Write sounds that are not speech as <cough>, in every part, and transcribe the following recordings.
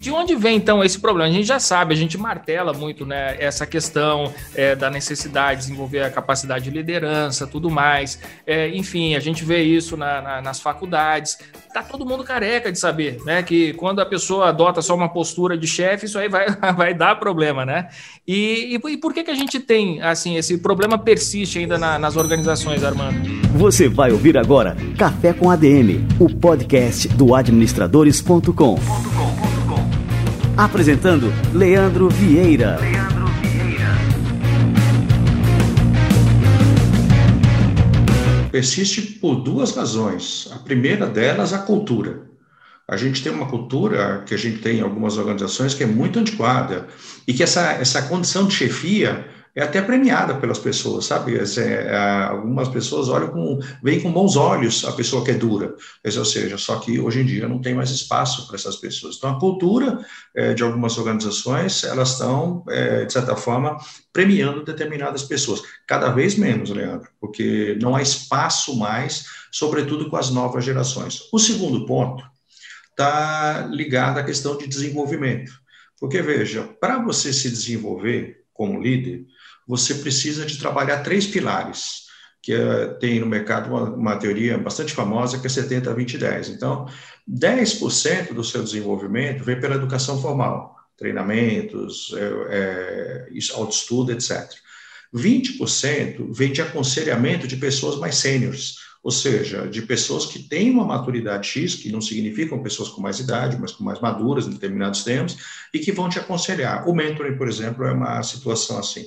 De onde vem então esse problema? A gente já sabe, a gente martela muito né, essa questão é, da necessidade de desenvolver a capacidade de liderança, tudo mais. É, enfim, a gente vê isso na, na, nas faculdades. Tá todo mundo careca de saber, né? Que quando a pessoa adota só uma postura de chefe, isso aí vai, <laughs> vai dar problema, né? E, e, e, por que, que a gente tem, assim, esse problema persiste ainda na, nas organizações, Armando? Você vai ouvir agora Café com ADM, o podcast do administradores.com. Apresentando Leandro Vieira. Leandro Vieira. Persiste por duas razões. A primeira delas, a cultura. A gente tem uma cultura que a gente tem em algumas organizações que é muito antiquada e que essa, essa condição de chefia é até premiada pelas pessoas, sabe? É, algumas pessoas olham com, veem com bons olhos a pessoa que é dura, ou seja, só que hoje em dia não tem mais espaço para essas pessoas. Então, a cultura é, de algumas organizações, elas estão, é, de certa forma, premiando determinadas pessoas, cada vez menos, Leandro, porque não há espaço mais, sobretudo com as novas gerações. O segundo ponto está ligado à questão de desenvolvimento, porque, veja, para você se desenvolver como líder, você precisa de trabalhar três pilares, que é, tem no mercado uma, uma, teoria bastante famosa, que é 70, 20, 10. Então, 10% do seu desenvolvimento vem pela educação formal, treinamentos, é, é, autoestudo, etc. 20% vem de aconselhamento de pessoas mais sêniores, ou seja, de pessoas que têm uma maturidade X, que não significam pessoas com mais idade, mas com mais maduras em determinados termos, e que vão te aconselhar. O mentoring, por exemplo, é uma situação assim.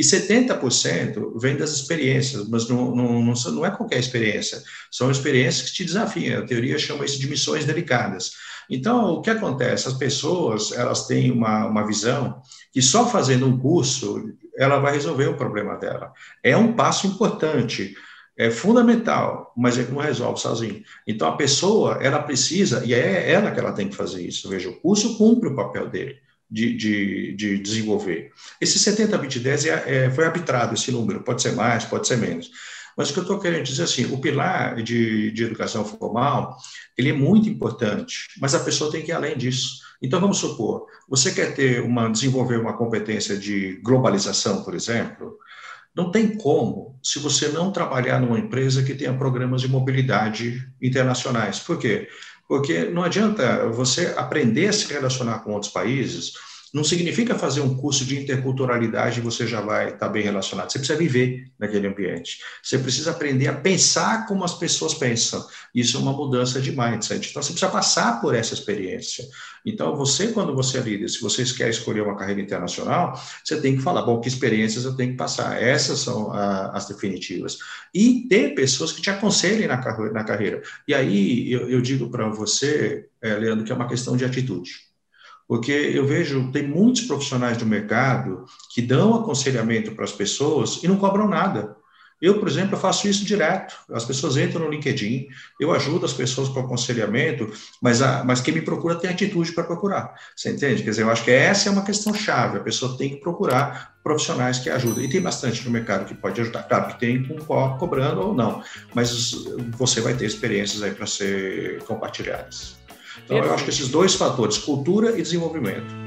E 70% vem das experiências, mas não, não, não, não é qualquer experiência, são experiências que te desafiam. A teoria chama isso de missões delicadas. Então, o que acontece? As pessoas, elas têm uma, uma visão que só fazendo um curso, ela vai resolver o problema dela. É um passo importante, é fundamental, mas ele não resolve sozinho. Então, a pessoa, ela precisa, e é ela que ela tem que fazer isso. Veja, o curso cumpre o papel dele de, de, de desenvolver. Esse 70, 20, 10 é, é, foi arbitrado esse número, pode ser mais, pode ser menos. Mas o que eu estou querendo dizer assim, o pilar de, de educação formal, ele é muito importante, mas a pessoa tem que ir além disso. Então, vamos supor, você quer ter uma, desenvolver uma competência de globalização, por exemplo, não tem como se você não trabalhar numa empresa que tenha programas de mobilidade internacionais. Por quê? Porque não adianta você aprender a se relacionar com outros países, não significa fazer um curso de interculturalidade e você já vai estar bem relacionado. Você precisa viver naquele ambiente. Você precisa aprender a pensar como as pessoas pensam. Isso é uma mudança de mindset. Então, você precisa passar por essa experiência. Então, você, quando você é líder, se você quer escolher uma carreira internacional, você tem que falar, bom, que experiências eu tenho que passar? Essas são a, as definitivas. E ter pessoas que te aconselhem na, na carreira. E aí, eu, eu digo para você, é, Leandro, que é uma questão de atitude. Porque eu vejo, tem muitos profissionais do mercado que dão aconselhamento para as pessoas e não cobram nada. Eu, por exemplo, faço isso direto. As pessoas entram no LinkedIn, eu ajudo as pessoas com aconselhamento, mas, a, mas quem me procura tem atitude para procurar. Você entende? Quer dizer, eu acho que essa é uma questão chave. A pessoa tem que procurar profissionais que ajudam. E tem bastante no mercado que pode ajudar. Claro que tem com co cobrando ou não, mas você vai ter experiências aí para ser compartilhadas. Então, eu acho que esses dois fatores, cultura e desenvolvimento.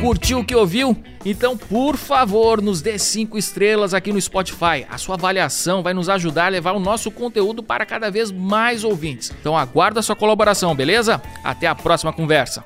Curtiu o que ouviu? Então, por favor, nos dê cinco estrelas aqui no Spotify. A sua avaliação vai nos ajudar a levar o nosso conteúdo para cada vez mais ouvintes. Então, aguardo a sua colaboração, beleza? Até a próxima conversa.